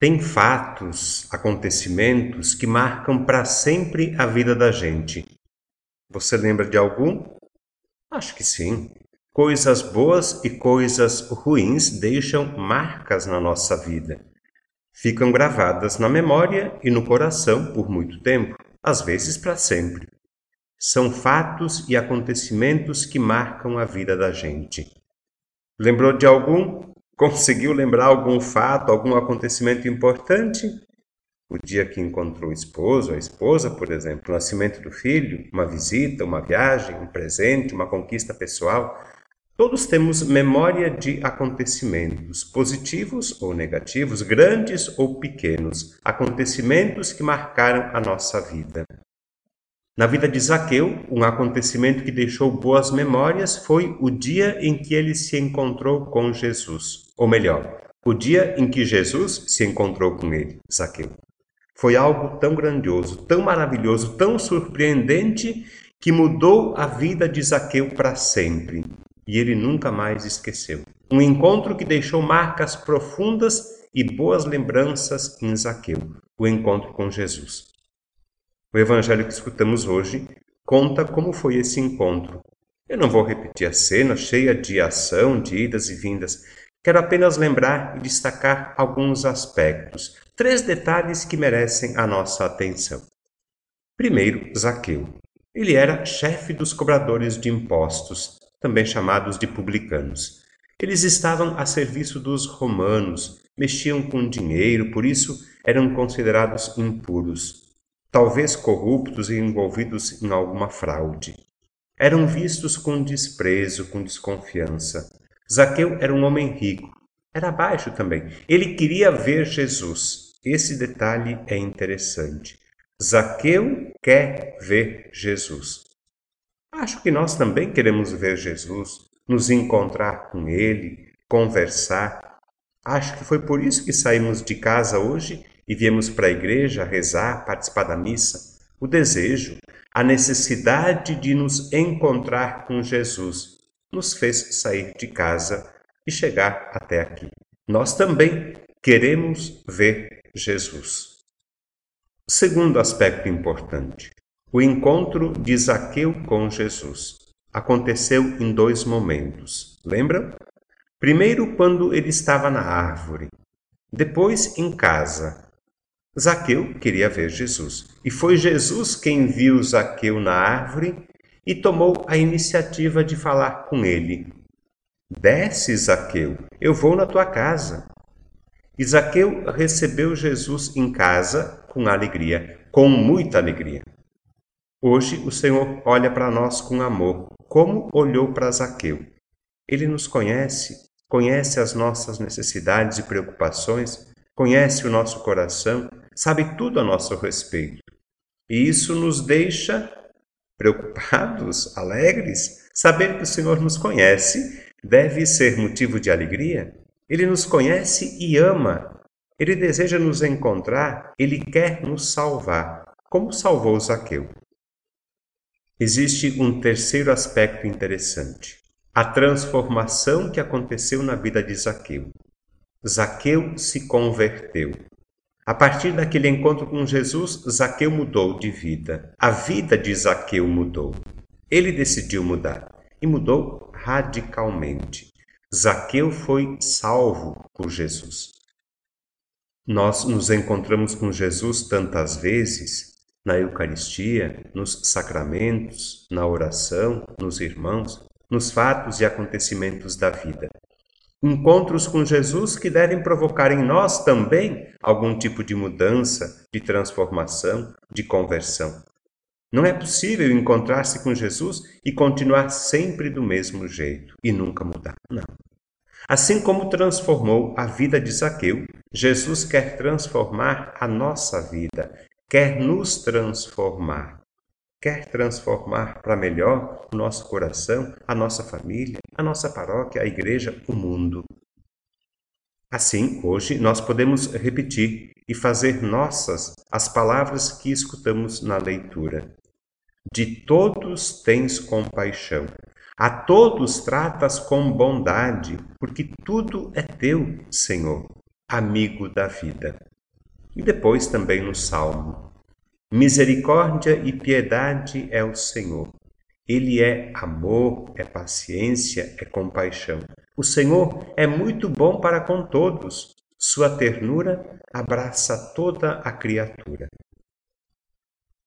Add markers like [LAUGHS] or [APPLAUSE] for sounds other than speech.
Tem fatos, acontecimentos que marcam para sempre a vida da gente. Você lembra de algum? Acho que sim. Coisas boas e coisas ruins deixam marcas na nossa vida. Ficam gravadas na memória e no coração por muito tempo, às vezes para sempre. São fatos e acontecimentos que marcam a vida da gente. Lembrou de algum? Conseguiu lembrar algum fato, algum acontecimento importante? O dia que encontrou o esposo, a esposa, por exemplo, o nascimento do filho, uma visita, uma viagem, um presente, uma conquista pessoal. Todos temos memória de acontecimentos, positivos ou negativos, grandes ou pequenos, acontecimentos que marcaram a nossa vida. Na vida de Zaqueu, um acontecimento que deixou boas memórias foi o dia em que ele se encontrou com Jesus. Ou melhor, o dia em que Jesus se encontrou com ele, Zaqueu. Foi algo tão grandioso, tão maravilhoso, tão surpreendente que mudou a vida de Zaqueu para sempre. E ele nunca mais esqueceu. Um encontro que deixou marcas profundas e boas lembranças em Zaqueu, o encontro com Jesus. O evangelho que escutamos hoje conta como foi esse encontro. Eu não vou repetir a cena cheia de ação, de idas e vindas. Quero apenas lembrar e destacar alguns aspectos, três detalhes que merecem a nossa atenção. Primeiro, Zaqueu. Ele era chefe dos cobradores de impostos, também chamados de publicanos. Eles estavam a serviço dos romanos, mexiam com dinheiro, por isso eram considerados impuros talvez corruptos e envolvidos em alguma fraude. Eram vistos com desprezo, com desconfiança. Zaqueu era um homem rico, era baixo também. Ele queria ver Jesus. Esse detalhe é interessante. Zaqueu quer ver Jesus. Acho que nós também queremos ver Jesus, nos encontrar com Ele, conversar. Acho que foi por isso que saímos de casa hoje e viemos para a igreja rezar, participar da missa, o desejo, a necessidade de nos encontrar com Jesus nos fez sair de casa e chegar até aqui. Nós também queremos ver Jesus. Segundo aspecto importante: o encontro de Zaqueu com Jesus aconteceu em dois momentos. Lembram? Primeiro, quando ele estava na árvore, depois em casa, Zaqueu queria ver Jesus. E foi Jesus quem viu Zaqueu na árvore e tomou a iniciativa de falar com ele. Desce, Zaqueu, eu vou na tua casa. E Zaqueu recebeu Jesus em casa com alegria, com muita alegria. Hoje o Senhor olha para nós com amor, como olhou para Zaqueu. Ele nos conhece, conhece as nossas necessidades e preocupações, conhece o nosso coração sabe tudo a nosso respeito. E isso nos deixa preocupados, [LAUGHS] alegres. Saber que o Senhor nos conhece deve ser motivo de alegria. Ele nos conhece e ama. Ele deseja nos encontrar, ele quer nos salvar, como salvou Zaqueu. Existe um terceiro aspecto interessante: a transformação que aconteceu na vida de Zaqueu. Zaqueu se converteu. A partir daquele encontro com Jesus, Zaqueu mudou de vida. A vida de Zaqueu mudou. Ele decidiu mudar e mudou radicalmente. Zaqueu foi salvo por Jesus. Nós nos encontramos com Jesus tantas vezes na Eucaristia, nos sacramentos, na oração, nos irmãos, nos fatos e acontecimentos da vida. Encontros com Jesus que devem provocar em nós também algum tipo de mudança, de transformação, de conversão. Não é possível encontrar-se com Jesus e continuar sempre do mesmo jeito e nunca mudar. Não. Assim como transformou a vida de Zaqueu, Jesus quer transformar a nossa vida, quer nos transformar quer transformar para melhor o nosso coração, a nossa família, a nossa paróquia, a igreja, o mundo. Assim, hoje nós podemos repetir e fazer nossas as palavras que escutamos na leitura. De todos tens compaixão, a todos tratas com bondade, porque tudo é teu, Senhor. amigo da vida. E depois também no Salmo: Misericórdia e piedade é o Senhor. Ele é amor, é paciência, é compaixão. O Senhor é muito bom para com todos. Sua ternura abraça toda a criatura.